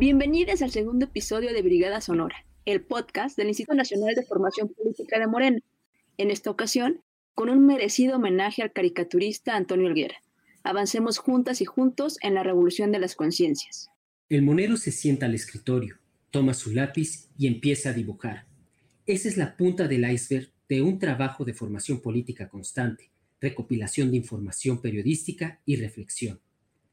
Bienvenidos al segundo episodio de Brigada Sonora, el podcast del Instituto Nacional de Formación Política de Morena. En esta ocasión, con un merecido homenaje al caricaturista Antonio Elguera. Avancemos juntas y juntos en la revolución de las conciencias. El monero se sienta al escritorio, toma su lápiz y empieza a dibujar. Esa es la punta del iceberg de un trabajo de formación política constante, recopilación de información periodística y reflexión.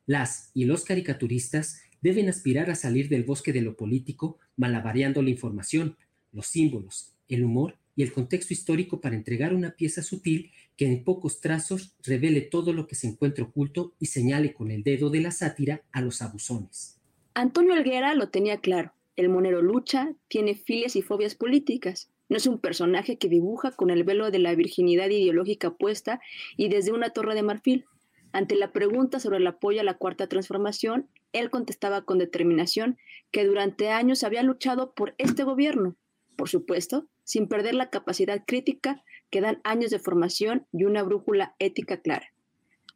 Las y los caricaturistas deben aspirar a salir del bosque de lo político, malabareando la información, los símbolos, el humor y el contexto histórico para entregar una pieza sutil que en pocos trazos revele todo lo que se encuentra oculto y señale con el dedo de la sátira a los abusones. Antonio Alguera lo tenía claro. El monero lucha, tiene filias y fobias políticas. No es un personaje que dibuja con el velo de la virginidad ideológica puesta y desde una torre de marfil. Ante la pregunta sobre el apoyo a la cuarta transformación, él contestaba con determinación que durante años había luchado por este gobierno, por supuesto, sin perder la capacidad crítica que dan años de formación y una brújula ética clara.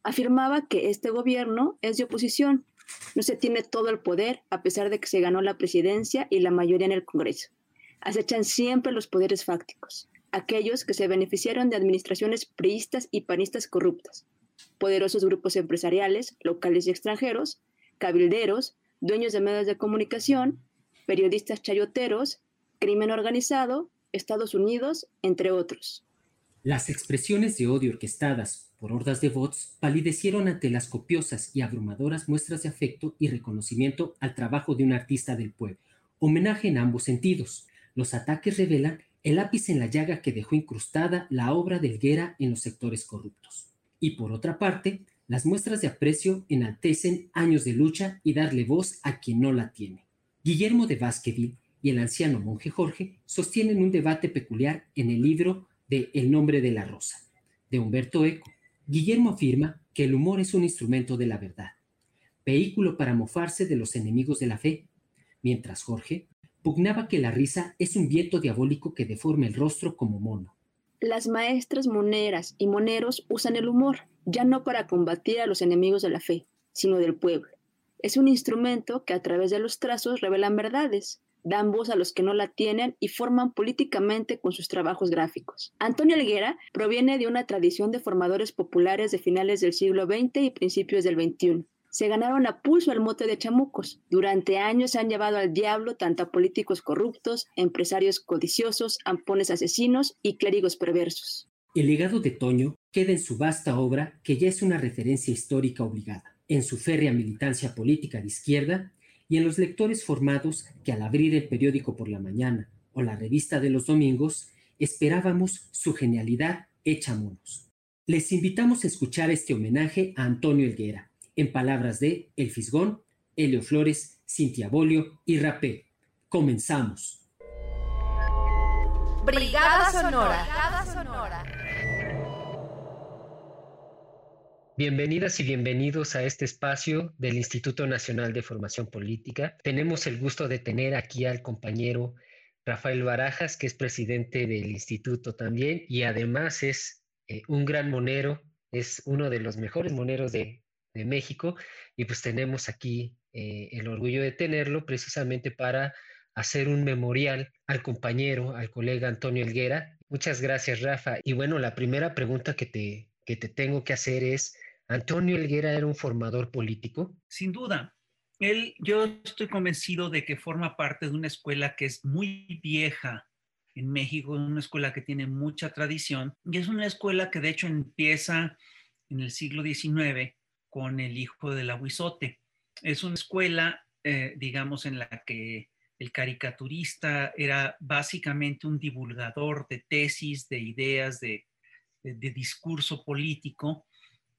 Afirmaba que este gobierno es de oposición, no se tiene todo el poder a pesar de que se ganó la presidencia y la mayoría en el Congreso. Acechan siempre los poderes fácticos, aquellos que se beneficiaron de administraciones priistas y panistas corruptas, poderosos grupos empresariales, locales y extranjeros, cabilderos, dueños de medios de comunicación, periodistas chayoteros, crimen organizado, Estados Unidos, entre otros. Las expresiones de odio orquestadas por hordas de bots palidecieron ante las copiosas y abrumadoras muestras de afecto y reconocimiento al trabajo de un artista del pueblo. Homenaje en ambos sentidos. Los ataques revelan el lápiz en la llaga que dejó incrustada la obra de Helguera en los sectores corruptos. Y por otra parte, las muestras de aprecio enaltecen años de lucha y darle voz a quien no la tiene. Guillermo de Baskerville y el anciano monje Jorge sostienen un debate peculiar en el libro de El nombre de la rosa, de Humberto Eco. Guillermo afirma que el humor es un instrumento de la verdad, vehículo para mofarse de los enemigos de la fe, mientras Jorge pugnaba que la risa es un viento diabólico que deforma el rostro como mono. Las maestras moneras y moneros usan el humor, ya no para combatir a los enemigos de la fe, sino del pueblo. Es un instrumento que a través de los trazos revelan verdades, dan voz a los que no la tienen y forman políticamente con sus trabajos gráficos. Antonio Alguera proviene de una tradición de formadores populares de finales del siglo XX y principios del XXI se ganaron a pulso el mote de chamucos. Durante años han llevado al diablo tanto a políticos corruptos, empresarios codiciosos, ampones asesinos y clérigos perversos. El legado de Toño queda en su vasta obra, que ya es una referencia histórica obligada, en su férrea militancia política de izquierda y en los lectores formados que al abrir el periódico por la mañana o la revista de los domingos esperábamos su genialidad hecha monos. Les invitamos a escuchar este homenaje a Antonio Elguera, en palabras de El Fisgón, Helio Flores, Cintia Bolio y Rapé. Comenzamos. Brigada Sonora. Bienvenidas y bienvenidos a este espacio del Instituto Nacional de Formación Política. Tenemos el gusto de tener aquí al compañero Rafael Barajas, que es presidente del instituto también y además es eh, un gran monero, es uno de los mejores moneros de, México y pues tenemos aquí eh, el orgullo de tenerlo precisamente para hacer un memorial al compañero, al colega Antonio Elguera. Muchas gracias, Rafa. Y bueno, la primera pregunta que te, que te tengo que hacer es, ¿Antonio Elguera era un formador político? Sin duda. Él, yo estoy convencido de que forma parte de una escuela que es muy vieja en México, una escuela que tiene mucha tradición y es una escuela que de hecho empieza en el siglo XIX con el hijo del aguizote. Es una escuela, eh, digamos, en la que el caricaturista era básicamente un divulgador de tesis, de ideas, de, discurso político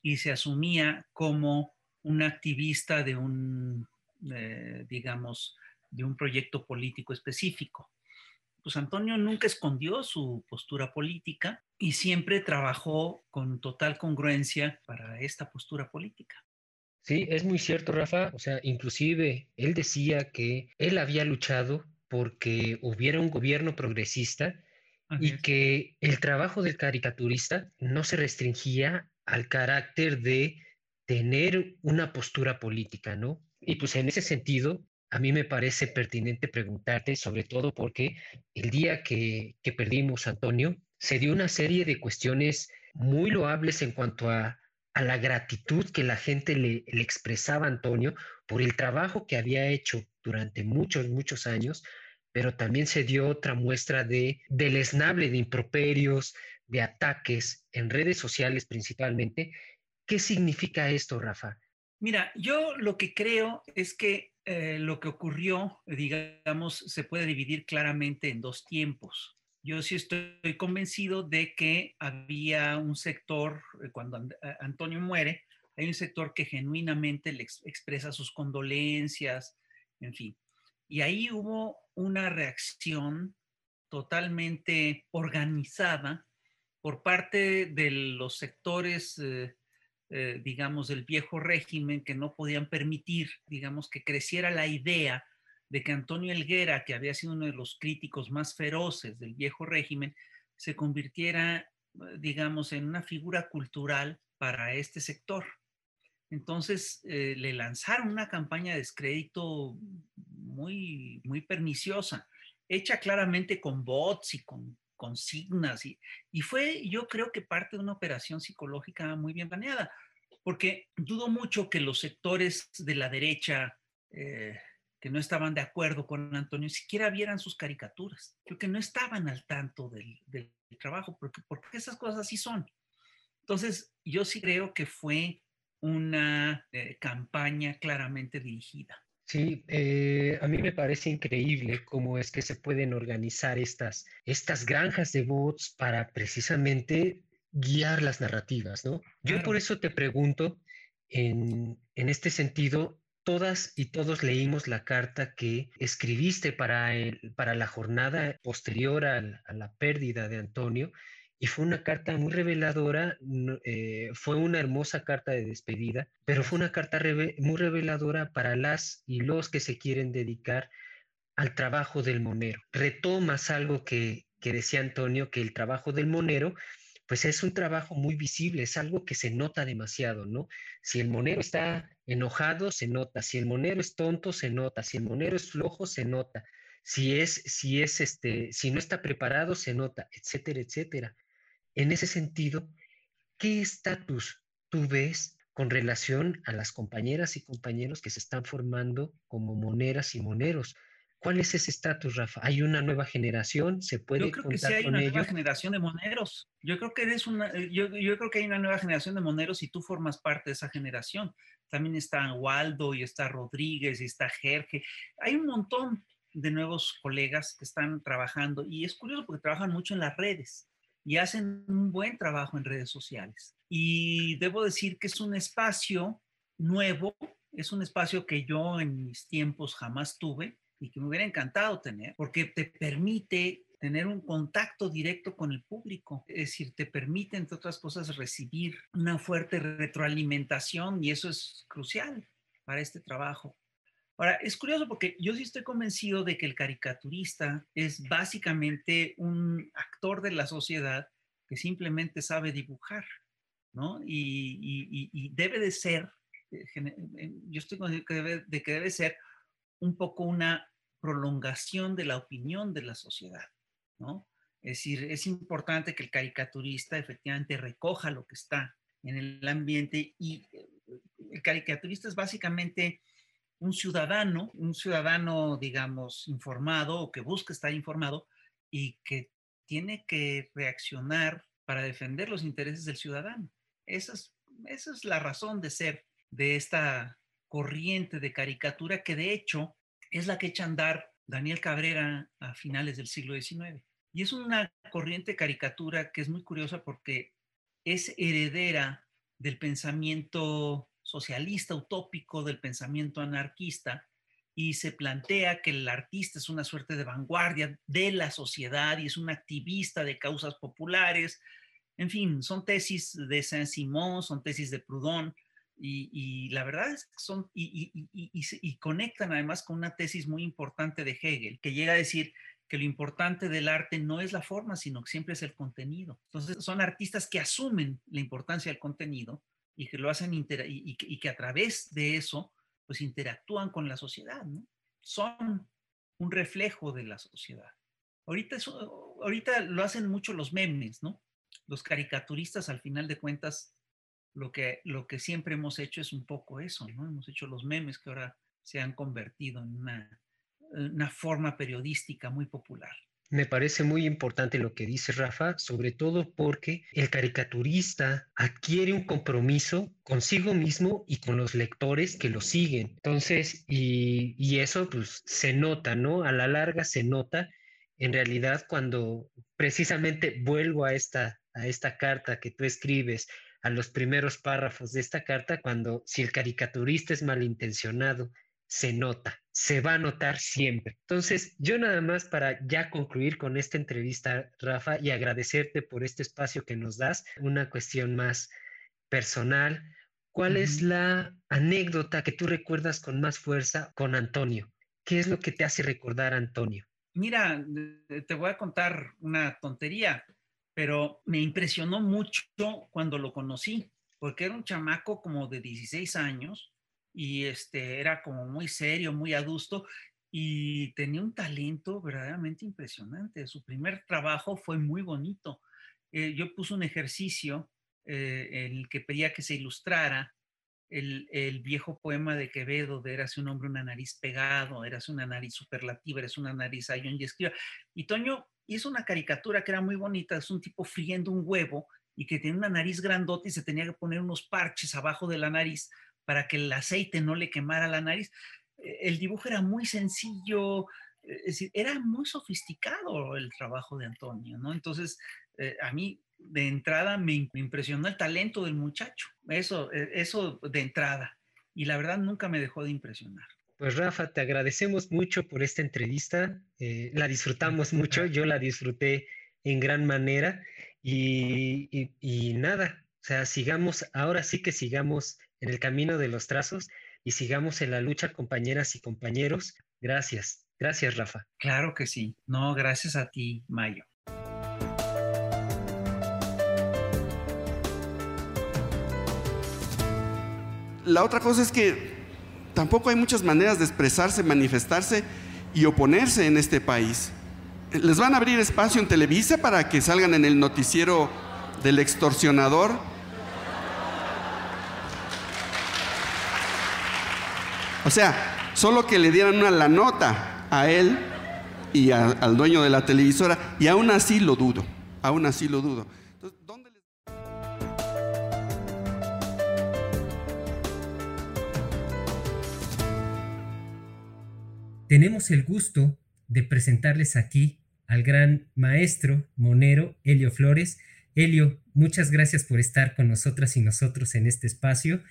y se asumía como un activista de un, eh, digamos, de un proyecto político específico. Pues Antonio nunca escondió su postura política y siempre trabajó con total congruencia para esta postura política. Sí, es muy cierto, Rafa. O sea, inclusive él decía que él había luchado porque hubiera un gobierno progresista y que el trabajo del caricaturista no se restringía al carácter de tener una postura política, ¿no? Y pues en ese sentido, a mí me parece pertinente preguntarte, sobre todo porque el día que, que perdimos, Antonio, se dio una serie de cuestiones muy loables en cuanto a, a la gratitud que la gente le, le, expresaba a Antonio por el trabajo que había hecho durante muchos, muchos años, pero también se dio otra muestra de deleznable de improperios, de ataques en redes sociales principalmente. ¿Qué significa esto, Rafa? Mira, yo lo que creo es que eh, lo que ocurrió, digamos, se puede dividir claramente en dos tiempos. Yo sí estoy convencido de que había un sector, eh, cuando eh, Antonio muere, hay un sector que genuinamente le expresa sus condolencias, en fin. Y ahí hubo una reacción totalmente organizada por parte de los sectores eh, digamos, del viejo régimen que no podían permitir, digamos, que creciera la idea de que Antonio Elguera, que había sido uno de los críticos más feroces del viejo régimen, se convirtiera, digamos, en una figura cultural para este sector. Entonces eh, le lanzaron una campaña de descrédito muy, muy perniciosa, hecha claramente con bots y con consignas y, y fue yo creo que parte de una operación psicológica muy bien planeada, porque dudo mucho que los sectores de la derecha eh, que no estaban de acuerdo con Antonio siquiera vieran sus caricaturas, creo que no estaban al tanto del, del trabajo, porque, porque esas cosas así son. Entonces, yo sí creo que fue una eh, campaña claramente dirigida. Sí, eh, a mí me parece increíble cómo es que se pueden organizar estas, estas granjas de bots para precisamente guiar las narrativas, ¿no? Yo por eso te pregunto, en, en este sentido, todas y todos leímos la carta que escribiste para, el, para la jornada posterior a la pérdida de Antonio y fue una carta muy reveladora, eh, fue una hermosa carta de despedida, pero fue una carta muy reveladora para las y los que se quieren dedicar al trabajo del monero. Retomas algo que, que decía Antonio, que el trabajo del monero pues es un trabajo muy visible, es algo que se nota demasiado, ¿no? Si el monero está enojado, se nota, si el monero es tonto, se nota, si el monero es flojo, se nota, si es, si es, este, si no está preparado, se nota, etcétera, etcétera. En ese sentido, ¿qué estatus tú ves con relación a las compañeras y compañeros que se están formando como moneras y moneros? ¿Cuál es ese estatus, Rafa? ¿Hay una nueva generación? ¿Se puede Yo creo que sí hay una nueva generación de moneros. Yo creo que eres una, eh, yo, yo, creo que hay una nueva generación de moneros y tú formas parte de esa generación. También está Waldo y está Rodríguez y está Jerge. Hay un montón de nuevos colegas que están trabajando y es curioso porque trabajan mucho en las redes y hacen un buen trabajo en redes sociales. Y debo decir que es un espacio nuevo, es un espacio que yo en mis tiempos jamás tuve y que me hubiera encantado tener, porque te permite tener un contacto directo con el público, es decir, te permite, entre otras cosas, recibir una fuerte retroalimentación y eso es crucial para este trabajo. Ahora, es curioso porque yo sí estoy convencido de que el caricaturista es básicamente un actor de la sociedad que simplemente sabe dibujar, ¿no? Y, debe de ser, eh, eh, yo estoy convencido de que debe ser un poco una prolongación de la opinión de la sociedad, ¿no? Es decir, es importante que el caricaturista efectivamente recoja lo que está en el ambiente y eh, el caricaturista es básicamente un ciudadano, un ciudadano, digamos, informado o que busca estar informado y que tiene que reaccionar para defender los intereses del ciudadano. Esa es, esa es la razón de ser de esta corriente de caricatura que de hecho es la que echa a andar Daniel Cabrera a finales del siglo XIX. Y es una corriente caricatura que es muy curiosa porque es heredera del pensamiento socialista utópico del pensamiento anarquista y se plantea que el artista es una suerte de vanguardia de la sociedad y es un activista de causas populares. En fin, son tesis de Saint-Simon, son tesis de Proudhon, y, la verdad es que son, y, conectan además con una tesis muy importante de Hegel, que llega a decir que lo importante del arte no es la forma, sino que siempre es el contenido. Entonces, son artistas que asumen la importancia del contenido y que lo hacen y, y, que a través de eso pues interactúan con la sociedad, ¿no? son un reflejo de la sociedad. Ahorita, ahorita lo hacen mucho los memes, ¿no? Los caricaturistas, al final de cuentas, lo que, lo que siempre hemos hecho es un poco eso, ¿no? Hemos hecho los memes que ahora se han convertido en una forma periodística muy popular. Me parece muy importante lo que dice Rafa, sobre todo porque el caricaturista adquiere un compromiso consigo mismo y con los lectores que lo siguen. Entonces, y, y eso pues se nota, ¿no? A la larga se nota en realidad cuando precisamente vuelvo a esta, a esta carta que tú escribes, a los primeros párrafos de esta carta, cuando si el caricaturista es malintencionado, se nota, se va a notar siempre. Entonces, yo nada más para ya concluir con esta entrevista, Rafa, y agradecerte por este espacio que nos das, una cuestión más personal. ¿Cuál es la anécdota que tú recuerdas con más fuerza con Antonio? ¿Qué es lo que te hace recordar a Antonio? Mira, te voy a contar una tontería, pero me impresionó mucho cuando lo conocí, porque era un chamaco como de 16 años y este, era como muy serio, muy adusto y tenía un talento verdaderamente impresionante. Su primer trabajo fue muy bonito. Eh, yo puse un ejercicio eh, en el que pedía que se ilustrara el, el, viejo poema de Quevedo de Eras un hombre, una nariz pegado, eras una nariz superlativa, eres una nariz ayón y escriba. Y Toño hizo una caricatura que era muy bonita, es un tipo friendo un huevo y que tenía una nariz grandota y se tenía que poner unos parches abajo de la nariz para que el aceite no le quemara la nariz. Eh, el dibujo era muy sencillo, eh, es decir, era muy sofisticado el trabajo de Antonio, ¿no? Entonces, eh, a mí de entrada me impresionó el talento del muchacho, eso, eso de entrada, y la verdad nunca me dejó de impresionar. Pues Rafa, te agradecemos mucho por esta entrevista, la disfrutamos mucho, yo la disfruté en gran manera y, y, y nada, o sea, sigamos, ahora sí que sigamos en el camino de los trazos y sigamos en la lucha, compañeras y compañeros. Gracias. Gracias, Rafa. Claro que sí. No, gracias a ti, Mayo. La otra cosa es que tampoco hay muchas maneras de expresarse, manifestarse y oponerse en este país. Les van a abrir espacio en Televisa para que salgan en el noticiero del extorsionador O sea, solo que le dieran una la nota a él y al dueño de la televisora, y aún así lo dudo, aún así lo dudo. Entonces, ¿dónde Tenemos el gusto de presentarles aquí al gran maestro monero Helio Flores. Helio, muchas gracias por estar con nosotras y nosotros en este espacio.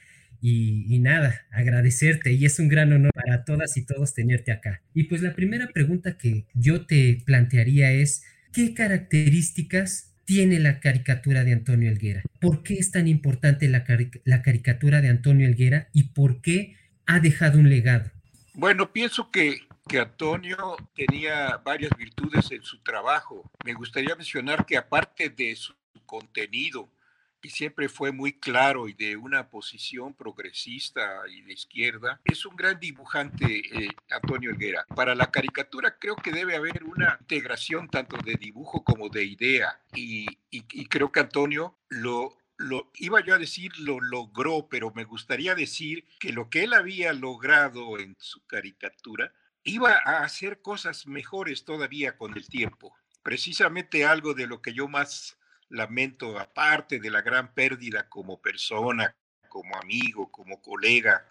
Y, nada, agradecerte y es un gran honor para todas y todos tenerte acá. Y pues la primera pregunta que yo te plantearía es, ¿qué características tiene la caricatura de Antonio Elguera? ¿Por qué es tan importante la, la caricatura de Antonio Elguera y por qué ha dejado un legado? Bueno, pienso que, que Antonio tenía varias virtudes en su trabajo. Me gustaría mencionar que aparte de su contenido, y siempre fue muy claro y de una posición progresista y de izquierda. Es un gran dibujante, eh, Antonio Helguera. Para la caricatura creo que debe haber una integración tanto de dibujo como de idea y, y, creo que Antonio lo, lo iba yo a decir lo logró, pero me gustaría decir que lo que él había logrado en su caricatura iba a hacer cosas mejores todavía con el tiempo. Precisamente algo de lo que yo más lamento, aparte de la gran pérdida como persona, como amigo, como colega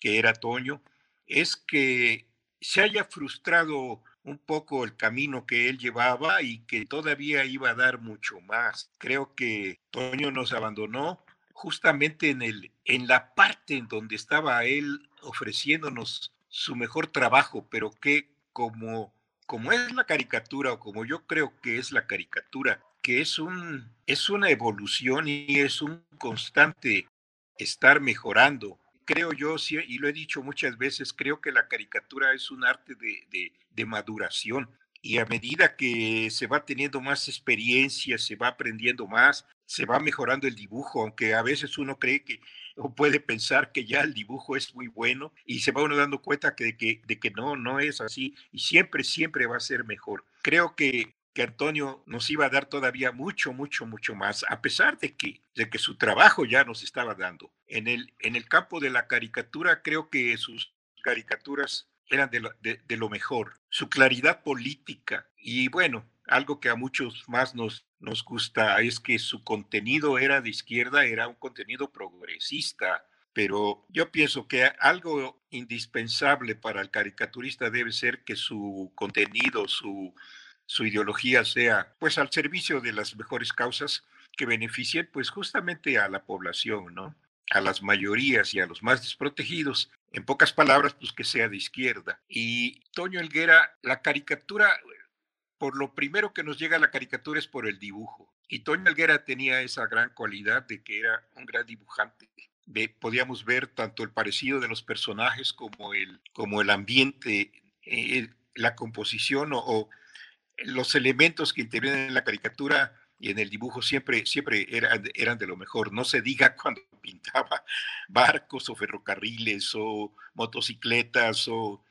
que era Toño, es que se haya frustrado un poco el camino que él llevaba y que todavía iba a dar mucho más. Creo que Toño nos abandonó justamente en, el, en la parte en donde estaba él ofreciéndonos su mejor trabajo, pero que como, como es la caricatura o como yo creo que es la caricatura, que es, un, es una evolución y es un constante estar mejorando. Creo yo, y lo he dicho muchas veces, creo que la caricatura es un arte de, de, maduración y a medida que se va teniendo más experiencia, se va aprendiendo más, se va mejorando el dibujo, aunque a veces uno cree que o puede pensar que ya el dibujo es muy bueno y se va uno dando cuenta que, de, que, de que no, no es así y siempre, siempre va a ser mejor. Creo que, que Antonio nos iba a dar todavía mucho, mucho, mucho más, a pesar de que, de que su trabajo ya nos estaba dando. En el, en el campo de la caricatura, creo que sus caricaturas eran de lo, de, lo mejor. Su claridad política y bueno, algo que a muchos más nos, nos gusta es que su contenido era de izquierda, era un contenido progresista, pero yo pienso que algo indispensable para el caricaturista debe ser que su contenido, su, su ideología sea pues al servicio de las mejores causas que beneficien pues justamente a la población, ¿no? A las mayorías y a los más desprotegidos. En pocas palabras, pues que sea de izquierda. Y Toño Elguera, la caricatura por lo primero que nos llega a la caricatura es por el dibujo. Y Toño Alguera tenía esa gran cualidad de que era un gran dibujante. podíamos ver tanto el parecido de los personajes como el, como el ambiente, eh, la composición o, los elementos que intervienen en la caricatura y en el dibujo siempre, siempre eran, eran de lo mejor. No se diga cuando pintaba barcos o ferrocarriles o motocicletas o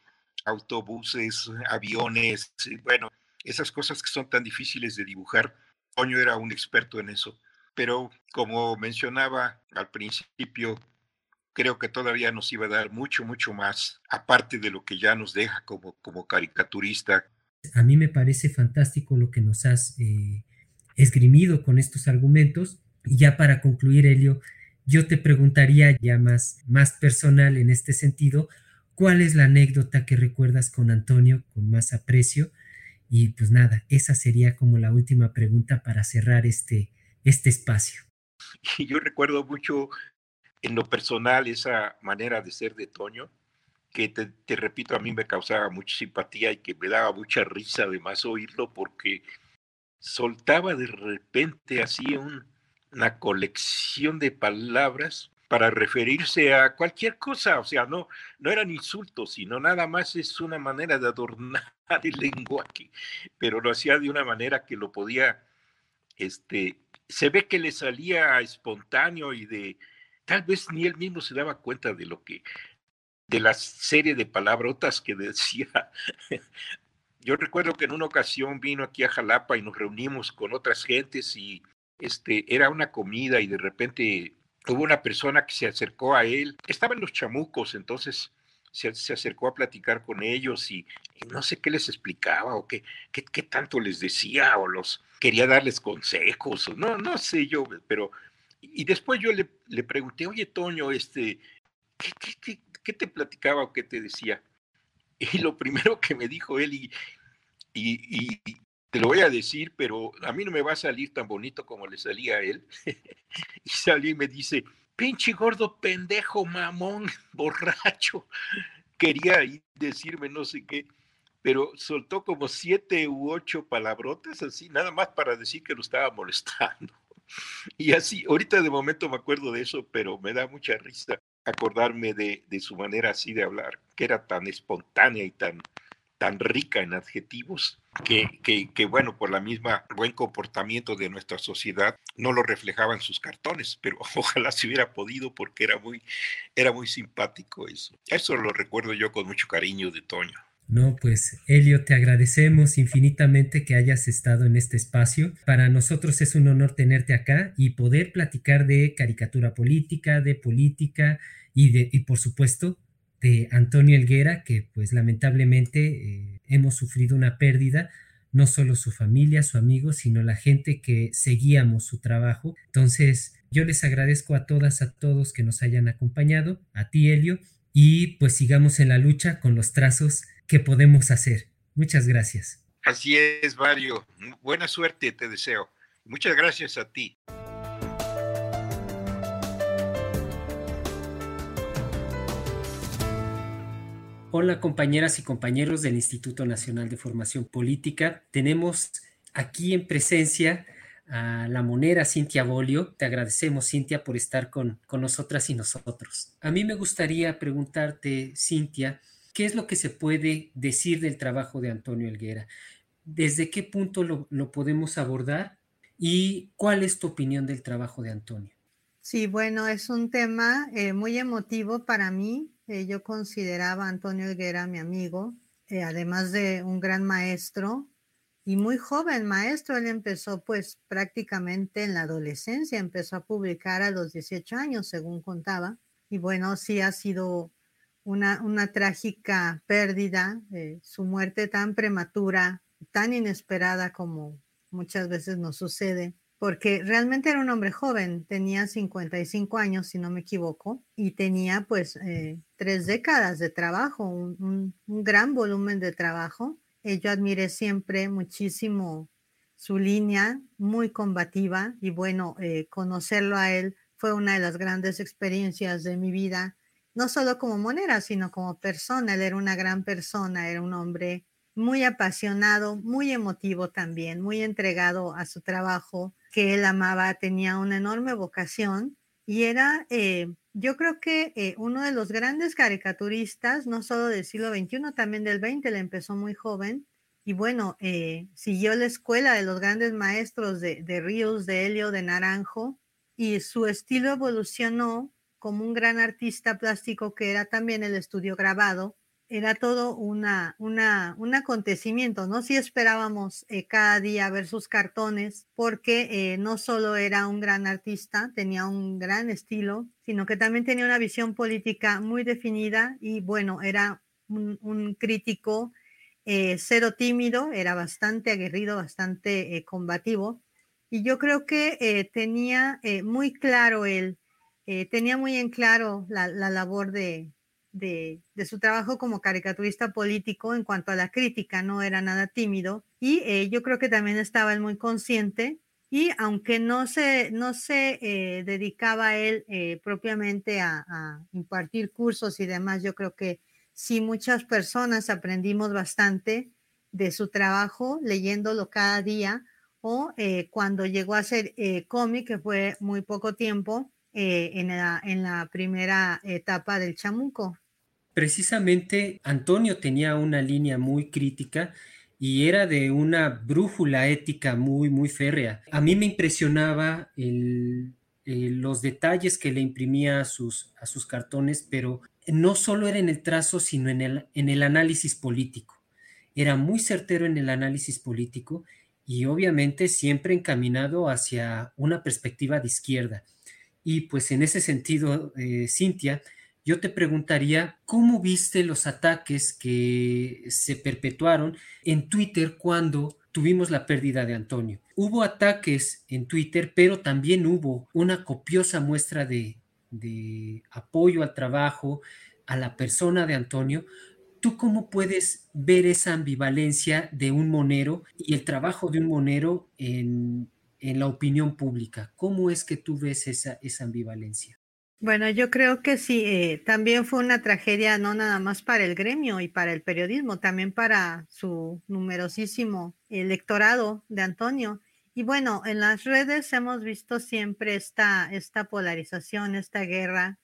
autobuses, aviones, bueno, esas cosas que son tan difíciles de dibujar. Toño era un experto en eso, pero como mencionaba al principio, creo que todavía nos iba a dar mucho, mucho más, aparte de lo que ya nos deja como, como caricaturista. A mí me parece fantástico lo que nos has eh, esgrimido con estos argumentos. Y ya para concluir, Helio, yo te preguntaría ya más, más personal en este sentido, ¿cuál es la anécdota que recuerdas con Antonio con más aprecio? Y pues nada, esa sería como la última pregunta para cerrar este, este espacio. Yo recuerdo mucho en lo personal esa manera de ser de Toño, que te, te, repito, a mí me causaba mucha simpatía y que me daba mucha risa además oírlo porque soltaba de repente así un, una colección de palabras para referirse a cualquier cosa, o sea, no, no eran insultos, sino nada más es una manera de adornar el lenguaje, pero lo hacía de una manera que lo podía, este, se ve que le salía espontáneo y de, tal vez ni él mismo se daba cuenta de lo que, de la serie de palabrotas que decía. Yo recuerdo que en una ocasión vino aquí a Jalapa y nos reunimos con otras gentes y este, era una comida y de repente hubo una persona que se acercó a él, estaban los chamucos, entonces se, acercó a platicar con ellos y, no sé qué les explicaba o qué, qué, qué, tanto les decía o los quería darles consejos, o no, no sé yo, pero... Y después yo le, le pregunté, oye, Toño, este, ¿qué, qué, qué, te platicaba o qué te decía? Y lo primero que me dijo él, y, te lo voy a decir, pero a mí no me va a salir tan bonito como le salía a él. y salió y me dice, pinche gordo pendejo, mamón, borracho. Quería decirme no sé qué, pero soltó como siete u ocho palabrotas así, nada más para decir que lo estaba molestando. Y así, ahorita de momento me acuerdo de eso, pero me da mucha risa acordarme de, de su manera así de hablar, que era tan espontánea y tan, tan rica en adjetivos que, que, bueno, por la misma buen comportamiento de nuestra sociedad, no lo reflejaban sus cartones, pero ojalá se hubiera podido porque era muy, era muy simpático eso. Eso lo recuerdo yo con mucho cariño de Toño. No, pues Elio, te agradecemos infinitamente que hayas estado en este espacio. Para nosotros es un honor tenerte acá y poder platicar de caricatura política, de política y, de, y por supuesto de Antonio Elguera, que pues lamentablemente eh, hemos sufrido una pérdida, no solo su familia, su amigo, sino la gente que seguíamos su trabajo. Entonces, yo les agradezco a todas, a todos que nos hayan acompañado, a ti, Helio, y pues sigamos en la lucha con los trazos que podemos hacer. Muchas gracias. Así es, Mario. Buena suerte te deseo. Muchas gracias a ti. Hola compañeras y compañeros del Instituto Nacional de Formación Política. Tenemos aquí en presencia a la monera Cintia Bolio. Te agradecemos, Cintia, por estar con, con nosotras y nosotros. A mí me gustaría preguntarte, Cintia, ¿qué es lo que se puede decir del trabajo de Antonio Elguera? ¿desde qué punto lo, podemos abordar? ¿Y cuál es tu opinión del trabajo de Antonio? Sí, bueno, es un tema eh, muy emotivo para mí. Eh, yo consideraba a Antonio Higuera mi amigo, eh, además de un gran maestro y muy joven maestro. Él empezó pues prácticamente en la adolescencia, empezó a publicar a los 18 años, según contaba. Y bueno, sí ha sido una, una trágica pérdida, eh, su muerte tan prematura, tan inesperada como muchas veces nos sucede, porque realmente era un hombre joven, tenía 55 años, si no me equivoco, y tenía pues eh, tres décadas de trabajo, un, gran volumen de trabajo. Eh, yo admiré siempre muchísimo su línea, muy combativa, y bueno, conocerlo a él fue una de las grandes experiencias de mi vida no solo como monera, sino como persona. Él era una gran persona, era un hombre muy apasionado, muy emotivo también, muy entregado a su trabajo, que él amaba, tenía una enorme vocación y era, eh, yo creo que eh, uno de los grandes caricaturistas, no solo del siglo XXI, también del XX, le empezó muy joven. Y bueno, eh, siguió la escuela de los grandes maestros de, de Ríos, de Helio, de Naranjo, y su estilo evolucionó como un gran artista plástico que era también el estudio grabado, era todo una, una, un acontecimiento, ¿no? Si esperábamos eh, cada día ver sus cartones, porque eh, no solo era un gran artista, tenía un gran estilo, sino que también tenía una visión política muy definida y bueno, era un, crítico eh, cero tímido, era bastante aguerrido, bastante combativo. Y yo creo que tenía muy claro el eh, tenía muy en claro la, labor de, su trabajo como caricaturista político en cuanto a la crítica, no era nada tímido y eh, yo creo que también estaba él muy consciente y aunque no se, eh, dedicaba él propiamente a, a, impartir cursos y demás, yo creo que sí muchas personas aprendimos bastante de su trabajo leyéndolo cada día o cuando llegó a ser cómic, que fue muy poco tiempo, eh, en, la, primera etapa del chamuco. Precisamente Antonio tenía una línea muy crítica y era de una brújula ética muy, muy férrea. A mí me impresionaba los detalles que le imprimía a sus, a sus cartones, pero no solo era en el trazo, sino en el, en el análisis político. Era muy certero en el análisis político y obviamente siempre encaminado hacia una perspectiva de izquierda. Y pues en ese sentido, eh, Cintia, yo te preguntaría, ¿cómo viste los ataques que se perpetuaron en Twitter cuando tuvimos la pérdida de Antonio? Hubo ataques en Twitter, pero también hubo una copiosa muestra de, de apoyo al trabajo, a la persona de Antonio. ¿Tú cómo puedes ver esa ambivalencia de un monero y el trabajo de un monero en, en la opinión pública. ¿Cómo es que tú ves esa, ambivalencia? Bueno, yo creo que sí, eh, también fue una tragedia no nada más para el gremio y para el periodismo, también para su numerosísimo electorado de Antonio. Y bueno, en las redes hemos visto siempre esta polarización, esta guerra,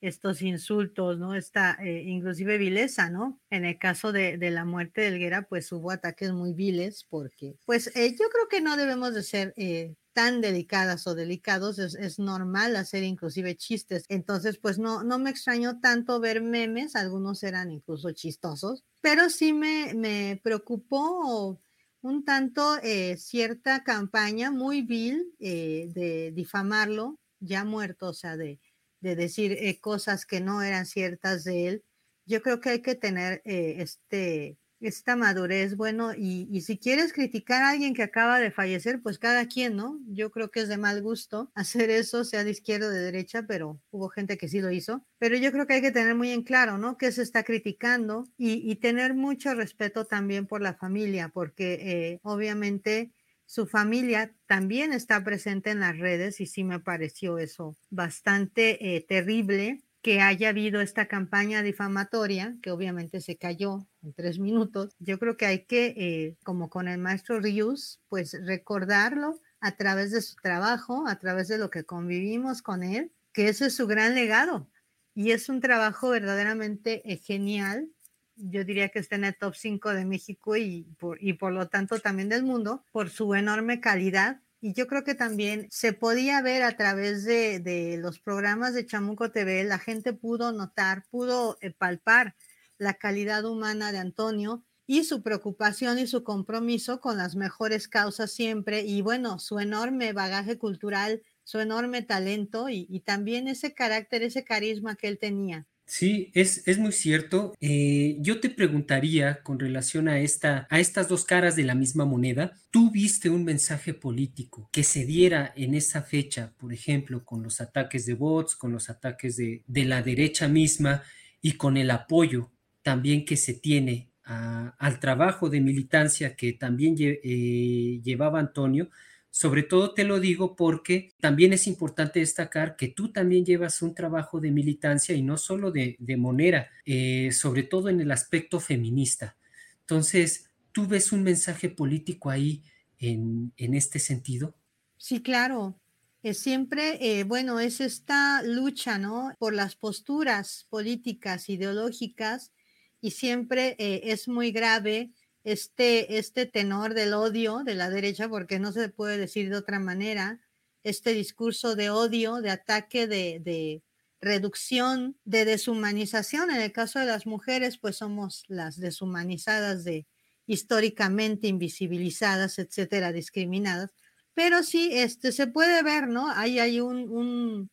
estos insultos, ¿no? Esta eh, inclusive vileza, ¿no? En el caso de, de, la muerte de Elguera, pues hubo ataques muy viles porque, pues eh, yo creo que no debemos de ser eh, tan delicadas o delicados, es, es, normal hacer inclusive chistes. Entonces, pues no, no me extrañó tanto ver memes, algunos eran incluso chistosos, pero sí me, me preocupó un tanto cierta campaña muy vil de difamarlo, ya muerto, o sea, de de decir eh, cosas que no eran ciertas de él. Yo creo que hay que tener eh, este, esta madurez, bueno, y, y, si quieres criticar a alguien que acaba de fallecer, pues cada quien, ¿no? Yo creo que es de mal gusto hacer eso, sea de izquierda o de derecha, pero hubo gente que sí lo hizo. Pero yo creo que hay que tener muy en claro, ¿no? Que se está criticando y, y tener mucho respeto también por la familia, porque eh, obviamente su familia también está presente en las redes y sí me pareció eso bastante eh, terrible que haya habido esta campaña difamatoria, que obviamente se cayó en tres minutos. Yo creo que hay que, eh, como con el maestro Rius, pues recordarlo a través de su trabajo, a través de lo que convivimos con él, que ese es su gran legado. Y es un trabajo verdaderamente eh, genial yo diría que está en el top 5 de México y por, y por lo tanto también del mundo, por su enorme calidad. Y yo creo que también se podía ver a través de, de los programas de Chamuco TV, la gente pudo notar, pudo eh, palpar la calidad humana de Antonio y su preocupación y su compromiso con las mejores causas siempre y bueno, su enorme bagaje cultural, su enorme talento y, y también ese carácter, ese carisma que él tenía. Sí, es, es muy cierto. Eh, yo te preguntaría con relación a, esta, a estas dos caras de la misma moneda, ¿tú viste un mensaje político que se diera en esa fecha, por ejemplo, con los ataques de bots, con los ataques de, de la derecha misma y con el apoyo también que se tiene al trabajo de militancia que también eh, llevaba Antonio? Sobre todo te lo digo porque también es importante destacar que tú también llevas un trabajo de militancia y no solo de, de monera, eh, sobre todo en el aspecto feminista. Entonces, ¿tú ves un mensaje político ahí en, este sentido? Sí, claro. Es siempre, eh, bueno, es esta lucha, ¿no? Por las posturas políticas, ideológicas, y siempre eh, es muy grave este, este tenor del odio de la derecha, porque no se puede decir de otra manera, este discurso de odio, de ataque, de, de reducción, de deshumanización. En el caso de las mujeres, pues somos las deshumanizadas, de históricamente invisibilizadas, etcétera, discriminadas. Pero sí, este, se puede ver, ¿no? Ahí hay un, un,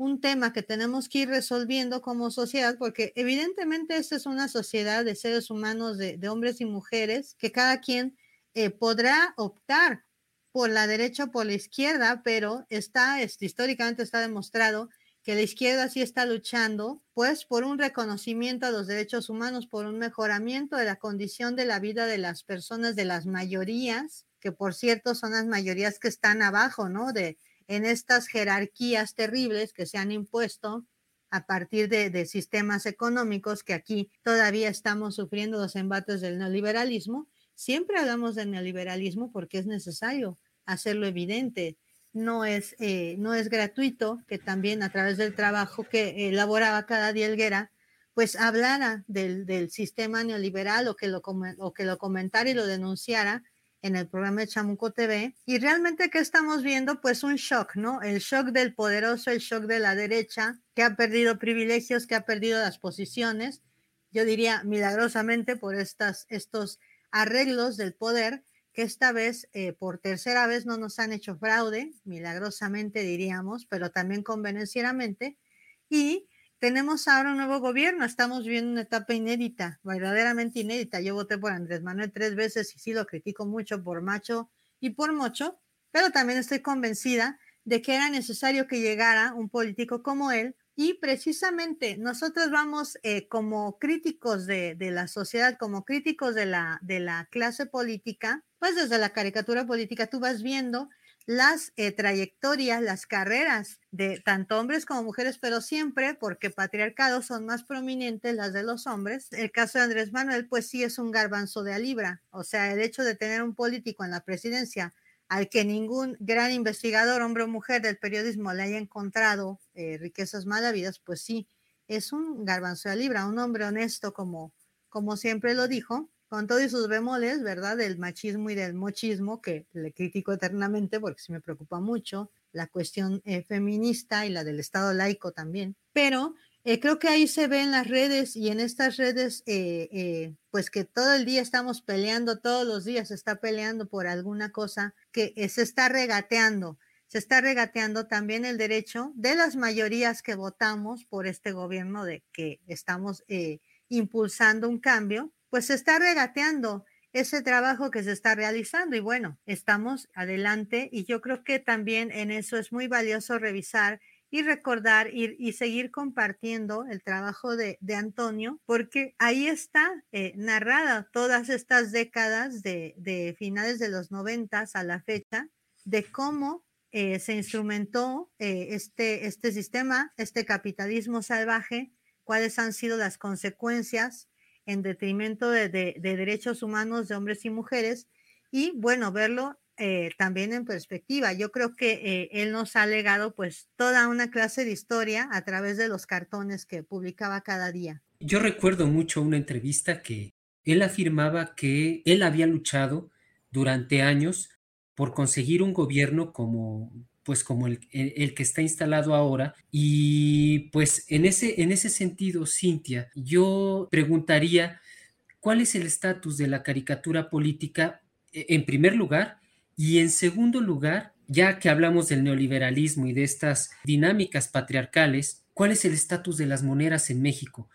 un tema que tenemos que ir resolviendo como sociedad, porque evidentemente esta es una sociedad de seres humanos, de, hombres y mujeres, que cada quien eh, podrá optar por la derecha o por la izquierda, pero está, este, históricamente está demostrado que la izquierda sí está luchando, pues, por un reconocimiento a los derechos humanos, por un mejoramiento de la condición de la vida de las personas, de las mayorías, que por cierto son las mayorías que están abajo, ¿no? De, en estas jerarquías terribles que se han impuesto a partir de, sistemas económicos que aquí todavía estamos sufriendo los embates del neoliberalismo. Siempre hablamos del neoliberalismo porque es necesario hacerlo evidente. No es, eh, no es gratuito que también a través del trabajo que elaboraba cada día Elguera, pues hablara del, del sistema neoliberal o que, lo, o que lo comentara y lo denunciara en el programa de Chamuco TV. Y realmente, ¿qué estamos viendo? Pues un shock, ¿no? El shock del poderoso, el shock de la derecha, que ha perdido privilegios, que ha perdido las posiciones, yo diría milagrosamente por estas, estos arreglos del poder, que esta vez, eh, por tercera vez, no nos han hecho fraude, milagrosamente diríamos, pero también convenencieramente. Y tenemos ahora un nuevo gobierno, estamos viviendo una etapa inédita, verdaderamente inédita. Yo voté por Andrés Manuel tres veces y sí lo critico mucho por macho y por mocho, pero también estoy convencida de que era necesario que llegara un político como él y precisamente nosotros vamos eh, como críticos de, de, la sociedad, como críticos de la, de la clase política, pues desde la caricatura política tú vas viendo las eh, trayectorias, las carreras de tanto hombres como mujeres, pero siempre porque patriarcados son más prominentes las de los hombres. El caso de Andrés Manuel, pues sí es un garbanzo de a. O sea, el hecho de tener un político en la presidencia al que ningún gran investigador, hombre o mujer del periodismo le haya encontrado eh, riquezas malavidas, pues sí, es un garbanzo de libra, un hombre honesto como, como siempre lo dijo, con todos sus bemoles, ¿verdad? Del machismo y del mochismo, que le critico eternamente porque sí me preocupa mucho, la cuestión eh, feminista y la del Estado laico también. Pero eh, creo que ahí se ve en las redes y en estas redes, eh, eh, pues que todo el día estamos peleando, todos los días se está peleando por alguna cosa que eh, se está regateando. Se está regateando también el derecho de las mayorías que votamos por este gobierno de que estamos eh, impulsando un cambio pues se está regateando ese trabajo que se está realizando y bueno, estamos adelante y yo creo que también en eso es muy valioso revisar y recordar y, y seguir compartiendo el trabajo de, de, Antonio, porque ahí está eh, narrada todas estas décadas de, finales de los noventas a la fecha, de cómo eh, se instrumentó eh, este, este sistema, este capitalismo salvaje, cuáles han sido las consecuencias en detrimento de, de, de, derechos humanos de hombres y mujeres y bueno, verlo eh, también en perspectiva. Yo creo que eh, él nos ha legado pues toda una clase de historia a través de los cartones que publicaba cada día. Yo recuerdo mucho una entrevista que él afirmaba que él había luchado durante años por conseguir un gobierno como pues como el, el, que está instalado ahora. Y pues en ese, en ese sentido, Cintia, yo preguntaría, ¿cuál es el estatus de la caricatura política e, en primer lugar? Y en segundo lugar, ya que hablamos del neoliberalismo y de estas dinámicas patriarcales, ¿cuál es el estatus de las monedas en México?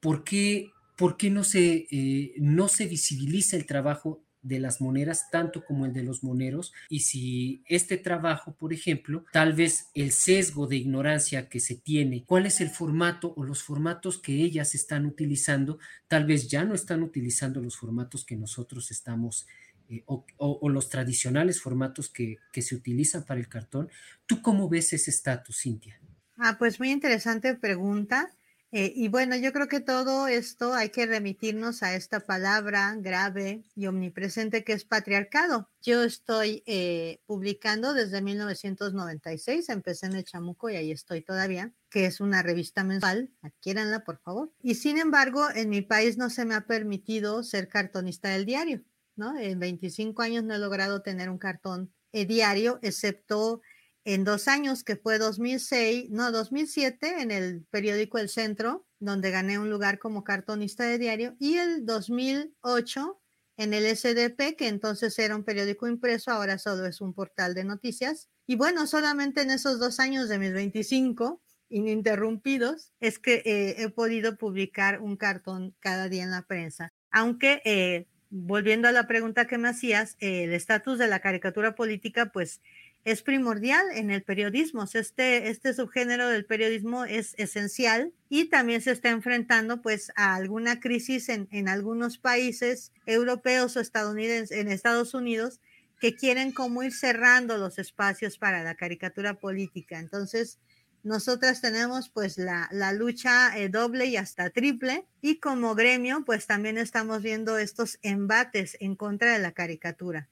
¿Por qué, por qué no, se, eh, no se visibiliza el trabajo de las monedas tanto como el de los moneros y si este trabajo, por ejemplo, tal vez el sesgo de ignorancia que se tiene, cuál es el formato o los formatos que ellas están utilizando, tal vez ya no están utilizando los formatos que nosotros estamos eh, o, los tradicionales formatos que, que se utilizan para el cartón. ¿Tú cómo ves ese estatus, Cintia? Ah, pues muy interesante pregunta. Eh, y bueno, yo creo que todo esto hay que remitirnos a esta palabra grave y omnipresente que es patriarcado. Yo estoy eh, publicando desde 1996, empecé en el Chamuco y ahí estoy todavía, que es una revista mensual, adquiéranla por favor. Y sin embargo, en mi país no se me ha permitido ser cartonista del diario, ¿no? En 25 años no he logrado tener un cartón eh, diario, excepto en dos años, que fue 2006, no, 2007, en el periódico El Centro, donde gané un lugar como cartonista de diario, y el 2008 en el SDP, que entonces era un periódico impreso, ahora solo es un portal de noticias. Y bueno, solamente en esos dos años de mis 25 ininterrumpidos es que eh, he podido publicar un cartón cada día en la prensa. Aunque, eh, volviendo a la pregunta que me hacías, el estatus de la caricatura política, pues es primordial en el periodismo. Este, este subgénero del periodismo es esencial y también se está enfrentando pues a alguna crisis en, en algunos países europeos o estadounidenses, en Estados Unidos, que quieren como ir cerrando los espacios para la caricatura política. Entonces, nosotras tenemos pues la, la lucha eh, doble y hasta triple y como gremio pues también estamos viendo estos embates en contra de la caricatura.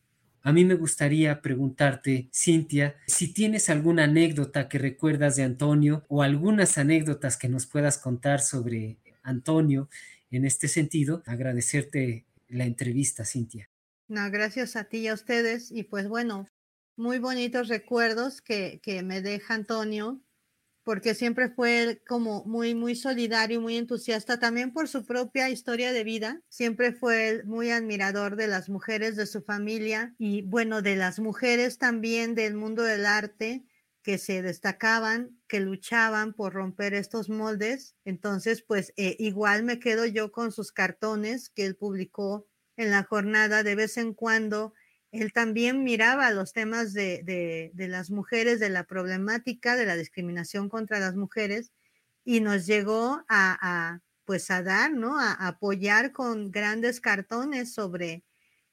A mí me gustaría preguntarte, Cintia, si tienes alguna anécdota que recuerdas de Antonio o algunas anécdotas que nos puedas contar sobre Antonio en este sentido. Agradecerte la entrevista, Cintia. No, gracias a ti y a ustedes. Y pues bueno, muy bonitos recuerdos que, que me deja Antonio porque siempre fue como muy, muy solidario, muy entusiasta, también por su propia historia de vida. Siempre fue muy admirador de las mujeres de su familia y bueno, de las mujeres también del mundo del arte que se destacaban, que luchaban por romper estos moldes. Entonces, pues eh, igual me quedo yo con sus cartones que él publicó en la jornada de vez en cuando él también miraba los temas de, las mujeres, de la problemática de la discriminación contra las mujeres y nos llegó a, pues a dar, ¿no? A, apoyar con grandes cartones sobre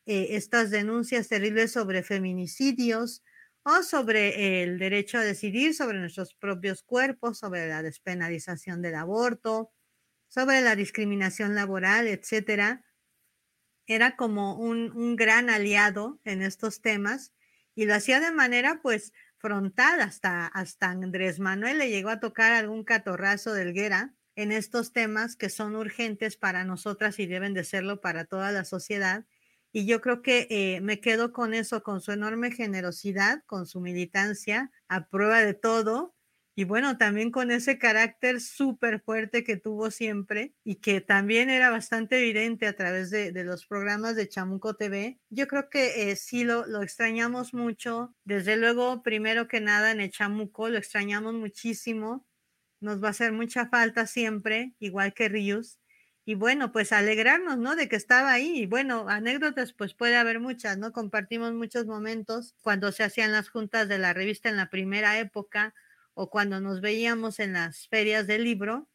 eh, estas denuncias terribles sobre feminicidios o sobre el derecho a decidir sobre nuestros propios cuerpos, sobre la despenalización del aborto, sobre la discriminación laboral, etcétera era como un, gran aliado en estos temas y lo hacía de manera pues frontal hasta, hasta Andrés Manuel le llegó a tocar algún catorrazo de Helguera en estos temas que son urgentes para nosotras y deben de serlo para toda la sociedad. Y yo creo que eh, me quedo con eso, con su enorme generosidad, con su militancia, a prueba de todo, y bueno, también con ese carácter súper fuerte que tuvo siempre y que también era bastante evidente a través de, los programas de Chamuco TV. Yo creo que eh, sí lo, lo extrañamos mucho. Desde luego, primero que nada, en el Chamuco lo extrañamos muchísimo. Nos va a hacer mucha falta siempre, igual que Rius. Y bueno, pues alegrarnos, ¿no? De que estaba ahí. Y bueno, anécdotas, pues puede haber muchas, ¿no? Compartimos muchos momentos cuando se hacían las juntas de la revista en la primera época o cuando nos veíamos en las ferias del libro.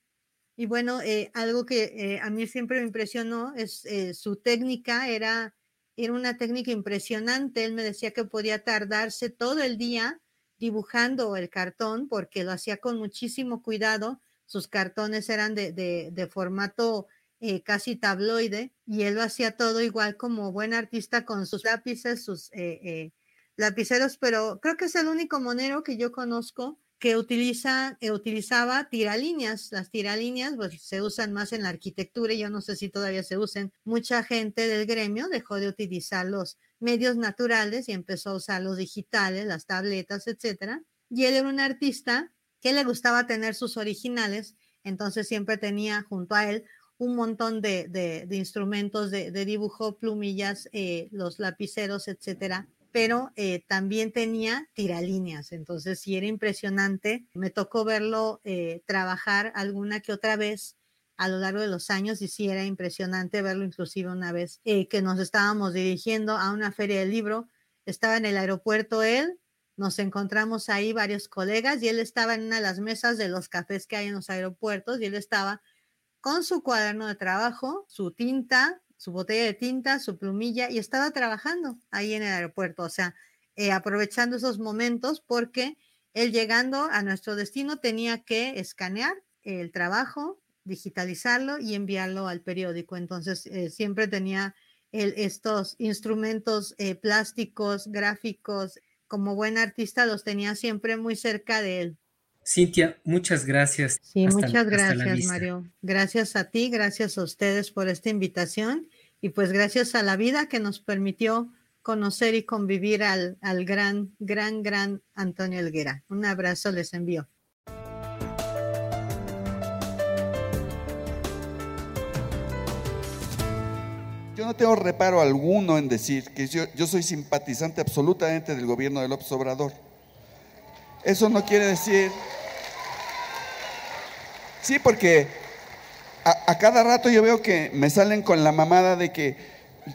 Y bueno, eh, algo que eh, a mí siempre me impresionó es eh, su técnica, era, era una técnica impresionante. Él me decía que podía tardarse todo el día dibujando el cartón porque lo hacía con muchísimo cuidado. Sus cartones eran de, de, de formato casi tabloide y él lo hacía todo igual como buen artista con sus lápices, sus lapiceros, pero creo que es el único monero que yo conozco que utiliza, eh, utilizaba tiralíneas. Las tiralíneas pues, se usan más en la arquitectura y yo no sé si todavía se usen. Mucha gente del gremio dejó de utilizar los medios naturales y empezó a usar los digitales, las tabletas, etcétera. Y él era un artista que le gustaba tener sus originales, entonces siempre tenía junto a él un montón de, instrumentos de, dibujo, plumillas, eh, los lapiceros, etcétera, pero eh, también tenía tiralíneas, entonces sí era impresionante. Me tocó verlo eh, trabajar alguna que otra vez a lo largo de los años y sí era impresionante verlo inclusive una vez eh, que nos estábamos dirigiendo a una feria del libro, estaba en el aeropuerto él, nos encontramos ahí varios colegas y él estaba en una de las mesas de los cafés que hay en los aeropuertos y él estaba con su cuaderno de trabajo, su tinta, su botella de tinta, su plumilla y estaba trabajando ahí en el aeropuerto, o sea, eh, aprovechando esos momentos porque él llegando a nuestro destino tenía que escanear el trabajo, digitalizarlo y enviarlo al periódico. Entonces, eh, siempre tenía estos instrumentos eh, plásticos, gráficos, como buen artista los tenía siempre muy cerca de él. Cintia, muchas gracias. Sí, muchas gracias, Mario. Gracias a ti, gracias a ustedes por esta invitación y pues gracias a la vida que nos permitió conocer y convivir al, al gran, gran, gran Antonio Elguera. Un abrazo les envío. Yo no tengo reparo alguno en decir que yo, yo soy simpatizante absolutamente del gobierno de López Obrador. Eso no quiere decir Sí, porque a, cada rato yo veo que me salen con la mamada de que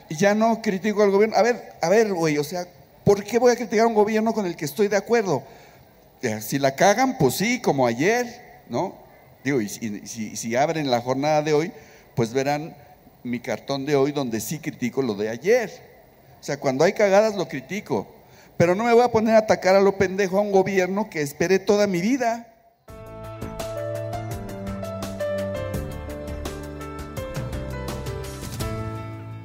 ya no critico al gobierno. A ver, a ver, güey, o sea, ¿por qué voy a criticar a un gobierno con el que estoy de acuerdo? Si la cagan, pues sí, como ayer, ¿no? Digo, y si, si abren la jornada de hoy, pues verán mi cartón de hoy donde sí critico lo de ayer. O sea, cuando hay cagadas lo critico. Pero no me voy a poner a atacar a lo pendejo a un gobierno que esperé toda mi vida.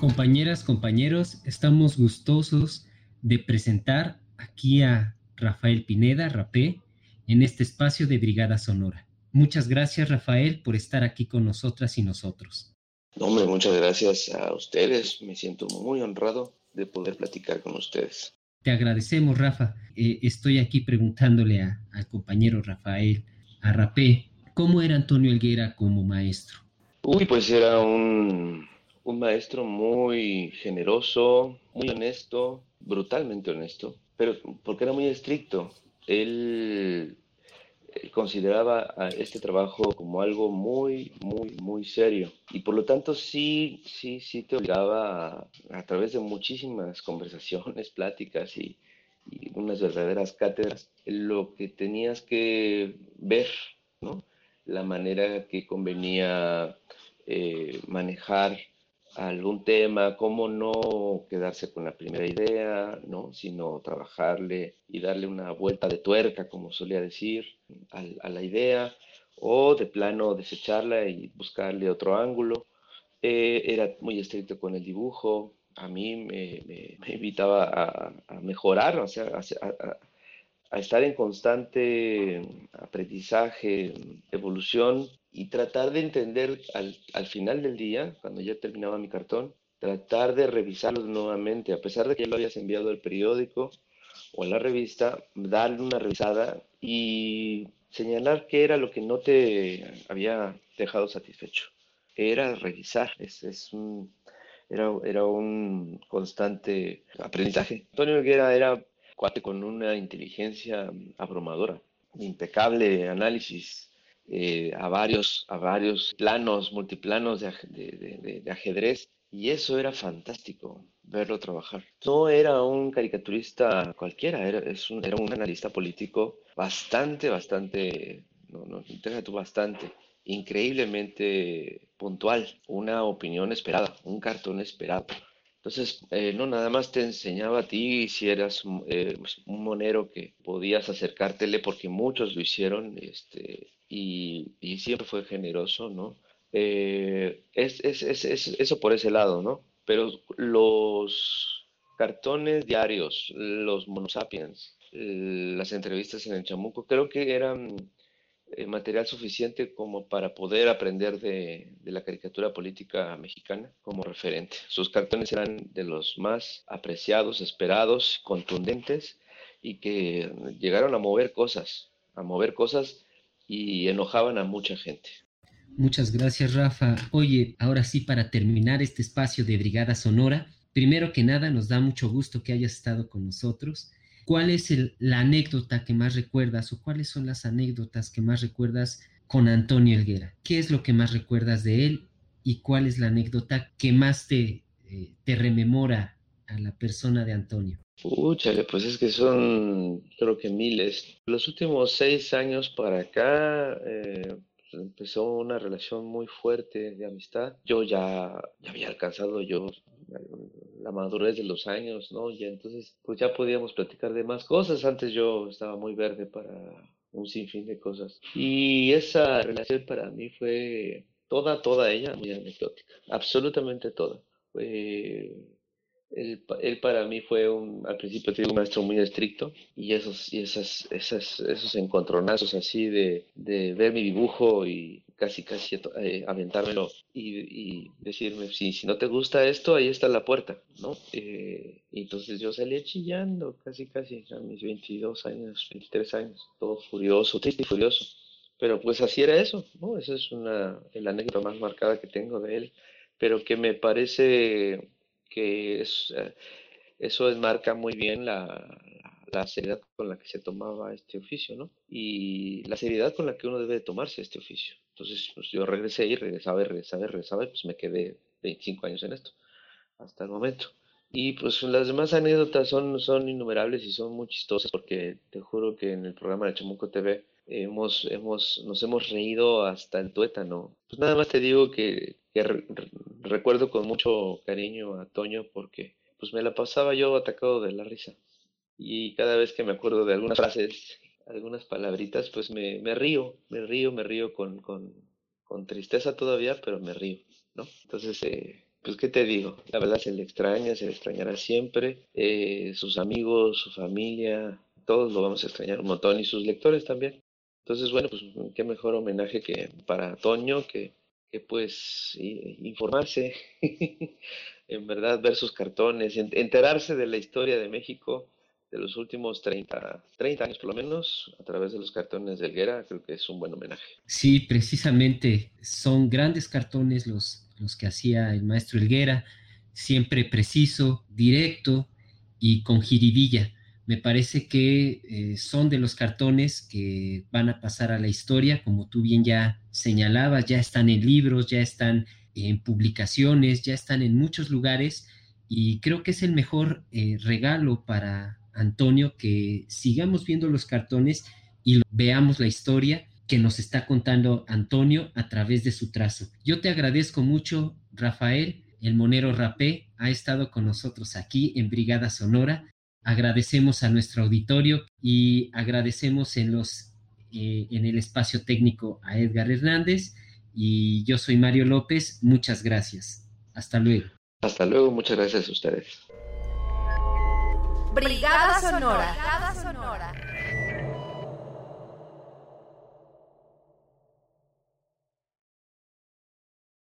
Compañeras, compañeros, estamos gustosos de presentar aquí a Rafael Pineda, Rapé, en este espacio de Brigada Sonora. Muchas gracias, Rafael, por estar aquí con nosotras y nosotros. hombre, muchas gracias a ustedes. Me siento muy honrado de poder platicar con ustedes. Te agradecemos, Rafa. Eh, estoy aquí preguntándole al compañero Rafael, a Rapé, ¿cómo era Antonio Elguera como maestro? Uy, pues era un un maestro muy generoso, muy honesto, brutalmente honesto, pero porque era muy estricto. Él, consideraba este trabajo como algo muy, muy, muy serio. Y por lo tanto sí, sí, sí te obligaba a, través de muchísimas conversaciones, pláticas y, unas verdaderas cátedras, lo que tenías que ver, ¿no? La manera que convenía eh, manejar algún tema, cómo no quedarse con la primera idea, ¿no? sino trabajarle y darle una vuelta de tuerca, como solía decir, a, la idea, o de plano desecharla y buscarle otro ángulo. Eh, era muy estricto con el dibujo, a mí me, invitaba a, mejorar, o sea, a estar en constante aprendizaje, evolución y tratar de entender al, al, final del día, cuando ya terminaba mi cartón, tratar de revisarlo nuevamente, a pesar de que ya lo habías enviado al periódico o a la revista, darle una revisada y señalar qué era lo que no te había dejado satisfecho. Era revisar, es, es un, era, era un constante aprendizaje. Antonio Higuera era cuate con una inteligencia abrumadora, impecable análisis eh, a, varios, a varios planos, multiplanos de, ajedrez, y eso era fantástico, verlo trabajar. No era un caricaturista cualquiera, era, un, era un analista político bastante, bastante, no, no, tú bastante, increíblemente puntual, una opinión esperada, un cartón esperado. Entonces, eh, no nada más te enseñaba a ti si eras eh, pues, un monero que podías acercártele porque muchos lo hicieron, este, y, siempre fue generoso, ¿no? Eh, es, es, es, eso por ese lado, ¿no? Pero los cartones diarios, los monosapiens, las entrevistas en el Chamuco, creo que eran eh, material suficiente como para poder aprender de, de, la caricatura política mexicana como referente. Sus cartones eran de los más apreciados, esperados, contundentes y que llegaron a mover cosas, a mover cosas y enojaban a mucha gente. Muchas gracias, Rafa. Oye, ahora sí, para terminar este espacio de Brigada Sonora, primero que nada, nos da mucho gusto que hayas estado con nosotros. ¿Cuál es la anécdota que más recuerdas o cuáles son las anécdotas que más recuerdas con Antonio Elguera? ¿Qué es lo que más recuerdas de él y cuál es la anécdota que más te, eh, rememora a la persona de Antonio? Úchale, pues es que son, creo que miles. Los últimos seis años para acá eh, empezó una relación muy fuerte de amistad. Yo ya, ya había alcanzado yo la madurez de los años, ¿no? Y entonces, pues ya podíamos platicar de más cosas. Antes yo estaba muy verde para un sinfín de cosas. Y esa relación para mí fue toda, toda ella muy anecdótica. Absolutamente toda. Fue él, para mí fue un, al principio un maestro muy estricto y esos, y esas, esas, esos encontronazos así de, de ver mi dibujo y casi casi eh, aventármelo y, decirme, si, si no te gusta esto, ahí está la puerta, ¿no? Eh, y entonces yo salía chillando casi casi a mis 22 años, 23 años, todo furioso, triste y furioso. Pero pues así era eso, ¿no? Esa es una, la anécdota más marcada que tengo de él, pero que me parece que es, eh, eso enmarca muy bien la, la, seriedad con la que se tomaba este oficio, ¿no? Y la seriedad con la que uno debe tomarse este oficio. Entonces, pues yo regresé y regresaba y regresaba y regresaba y pues me quedé 25 años en esto, hasta el momento. Y pues las demás anécdotas son, son innumerables y son muy chistosas porque te juro que en el programa de Chamuco TV hemos, hemos, nos hemos reído hasta el tuétano. Pues nada más te digo que, recuerdo con mucho cariño a Toño porque pues me la pasaba yo atacado de la risa. Y cada vez que me acuerdo de algunas frases, algunas palabritas, pues me, me río, me río, me río con, con, con, tristeza todavía, pero me río, ¿no? Entonces, eh, pues, ¿qué te digo? La verdad se le extraña, se le extrañará siempre. Eh, sus amigos, su familia, todos lo vamos a extrañar un montón y sus lectores también. Entonces, bueno, pues qué mejor homenaje que para Toño, que, que pues informarse, en verdad, ver sus cartones, enterarse de la historia de México de los últimos 30, 30 años por lo menos, a través de los cartones de Helguera, creo que es un buen homenaje. Sí, precisamente son grandes cartones los, los que hacía el maestro Helguera, siempre preciso, directo y con jiribilla me parece que eh, son de los cartones que van a pasar a la historia, como tú bien ya señalabas, ya están en libros, ya están en publicaciones, ya están en muchos lugares y creo que es el mejor eh, regalo para Antonio que sigamos viendo los cartones y veamos la historia que nos está contando Antonio a través de su trazo. Yo te agradezco mucho, Rafael. El Monero Rapé ha estado con nosotros aquí en Brigada Sonora Agradecemos a nuestro auditorio y agradecemos en, los, eh, en el espacio técnico a Edgar Hernández y yo soy Mario López. Muchas gracias. Hasta luego. Hasta luego, muchas gracias a ustedes. Brigada Sonora. Brigada Sonora.